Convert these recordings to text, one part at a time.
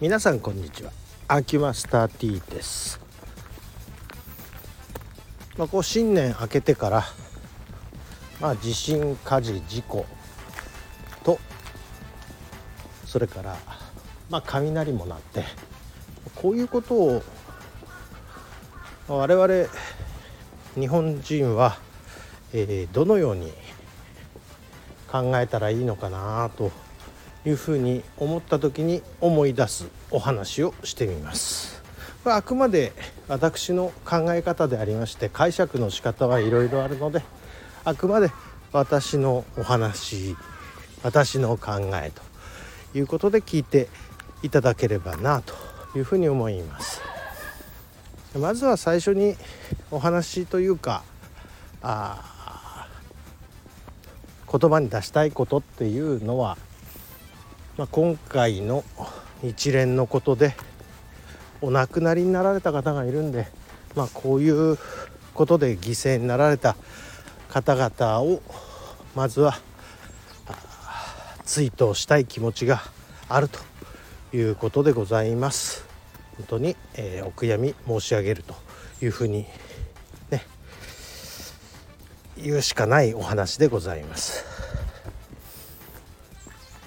皆さんこんにちは。アキュマスター T です。まあこう新年明けてからまあ地震火事事故とそれからまあ雷も鳴ってこういうことを我々日本人は、えー、どのように考えたらいいのかなというふうに思った時に思い出すお話をしてみます。これあくまで私の考え方でありまして解釈の仕方はいろいろあるのであくまで私のお話私の考えということで聞いていただければなというふうに思います。まずは最初にお話というかあ言葉に出したいことっていうのは、まあ、今回の一連のことでお亡くなりになられた方がいるんで、まあ、こういうことで犠牲になられた方々をまずは追悼したい気持ちがあるということでございます。本当に、えー、お悔やみ申し上げるというふうにね言うしかないお話でございます。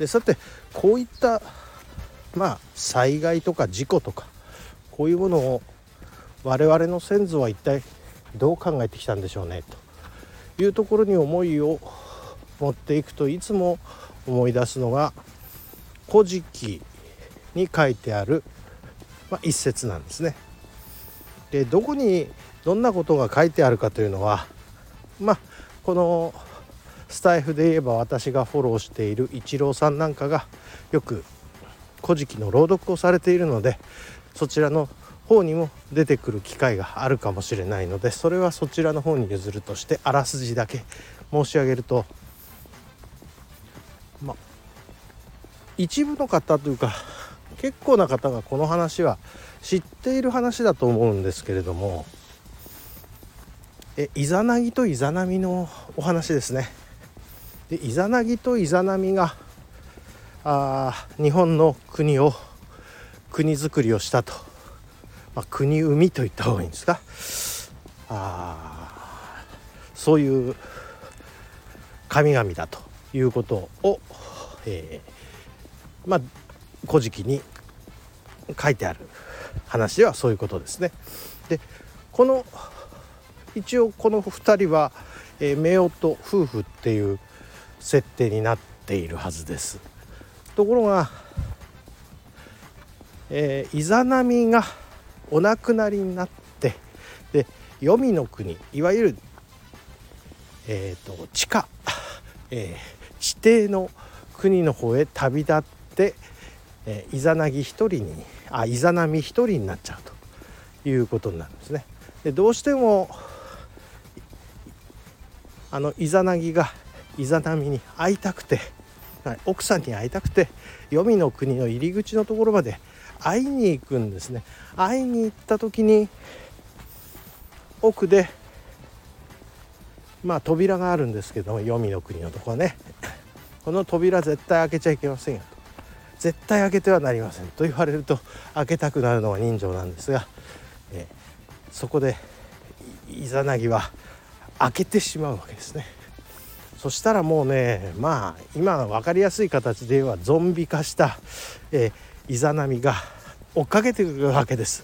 でさてこういったまあ災害とか事故とかこういうものを我々の先祖は一体どう考えてきたんでしょうねというところに思いを持っていくといつも思い出すのが「古事記」に書いてあるまあ、一節なんですね。でどこにどんなことが書いてあるかというのはまあこのスタイフで言えば私がフォローしているイチローさんなんかがよく「古事記」の朗読をされているのでそちらの方にも出てくる機会があるかもしれないのでそれはそちらの方に譲るとしてあらすじだけ申し上げるとまあ一部の方というか結構な方がこの話は知っている話だと思うんですけれどもえイザナギとイザナミのお話ですね。でイザナギとイザナミがあ日本の国を国づくりをしたと、まあ、国生みと言った方がいいんですか？あそういう神々だということを、えー、まあ「古事記」に書いてある話ではそういうことですね。でこの一応この2人は、えー、夫婦夫婦っていう設定になっているはずです。ところが、えー、イザナミがお亡くなりになってで黄泉の国いわゆる、えーと、地下、えー、地底の国の方へ旅立ってえー、イザナギ1人にあイザナミ1人になっちゃうということになるんですね。でどうしてもあのイザナギがイザナミに会いたくて奥さんに会いたくて黄泉の国の入り口のところまで会いに行くんですね。会いに行った時に奥でまあ扉があるんですけども黄泉の国のとこはねこの扉絶対開けちゃいけませんよと。絶対開けてはなりませんと言われると開けたくなるのが人情なんですが、えー、そこでイザナギは開けてしまうわけですね。そしたらもうねまあ今分かりやすい形で言えばゾンビ化した、えー、イザナミが追っかけてくるわけです。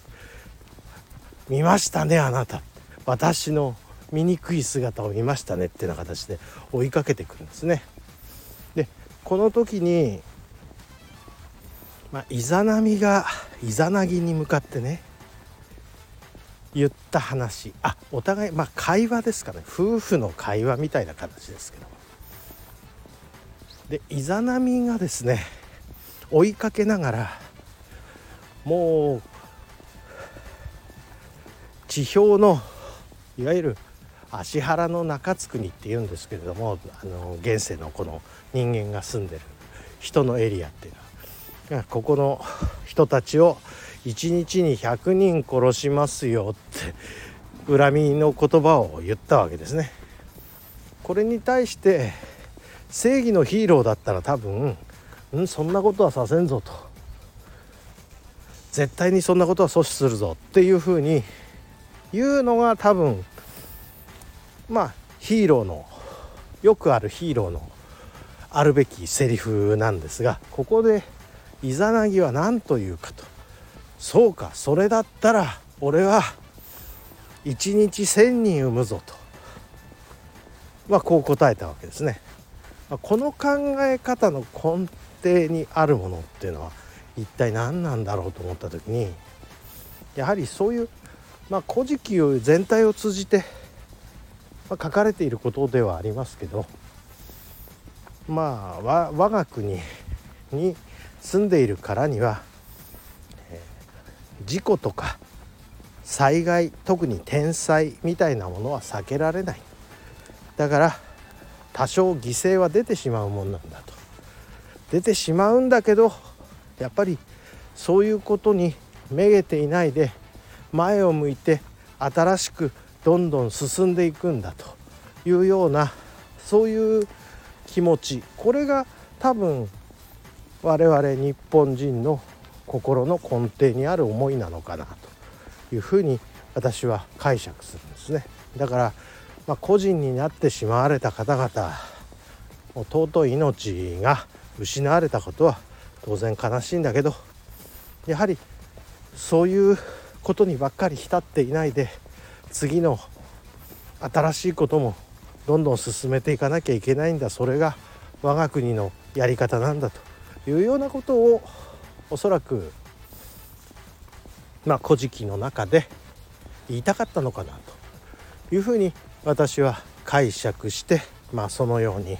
見ましたねあなた私の醜い姿を見ましたねっていうような形で追いかけてくるんですね。でこの時にまあ、イザナミがイザナギに向かってね言った話。あお互いまあ会話ですかね。夫婦の会話みたいな形ですけど。でイザナミがですね追いかけながらもう地表のいわゆる芦原の中津国っていうんですけれどもあの現世のこの人間が住んでる人のエリアっていうのはここの人たちを1日に100人殺しますよって恨みの言葉を言ったわけですね。これに対して正義のヒーローだったら多分「んそんなことはさせんぞ」と絶対にそんなことは阻止するぞっていうふうに言うのが多分まあヒーローのよくあるヒーローのあるべきセリフなんですがここでイザナギは何というかとそうかそれだったら俺は1日1,000人産むぞとまあこう答えたわけですね。この考え方の根底にあるものっていうのは一体何なんだろうと思った時にやはりそういう、まあ、古事記全体を通じて、まあ、書かれていることではありますけどまあ我が国に住んでいるからには、事故とか災害特に天災みたいなものは避けられない。だから多少犠牲は出てしまうもんなんだと。出てしまうんだけどやっぱりそういうことにめげていないで前を向いて新しくどんどん進んでいくんだと。いうようなそういう気持ち。これが多分我々日本人の心の根底にある思いなのかなというふうに私は解釈するんですね。だから、まあ、個人になってしまわれた方々尊い命が失われたことは当然悲しいんだけどやはりそういうことにばっかり浸っていないで次の新しいこともどんどん進めていかなきゃいけないんだそれが我が国のやり方なんだというようなことをおそらくまあ「古事記」の中で言いたかったのかなというふうに私は解釈してまあそのように、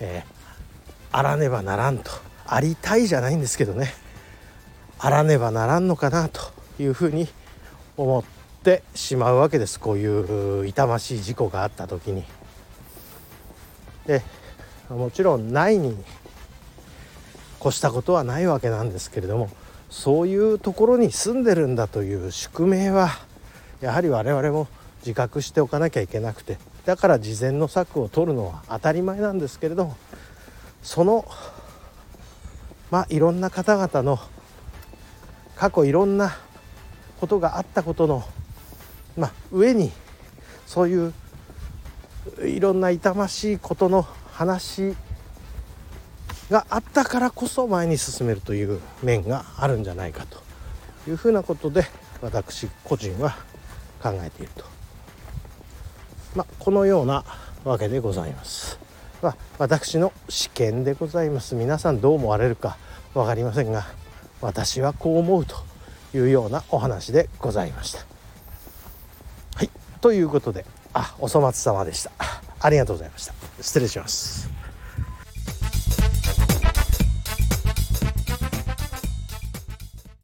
えー、あらねばならんと。ありたいじゃないんですけどね。あらねばならんのかなというふうに思ってしまうわけです。こういう痛ましい事故があった時に。でもちろんないに越したことはないわけなんですけれどもそういうところに住んでるんだという宿命はやはり我々も自覚しておかなきゃいけなくてだから事前の策を取るのは当たり前なんですけれどもそのまあいろんな方々の過去いろんなことがあったことの、まあ、上にそういういろんな痛ましいことの話があったからこそ前に進めるという面があるんじゃないかというふうなことで私個人は考えていると、まあ、このようなわけでございます。まあ、私の試験でございます皆さんどう思われるか分かりませんが私はこう思うというようなお話でございました。はいということであお粗末様でしたありがとうございました失礼します。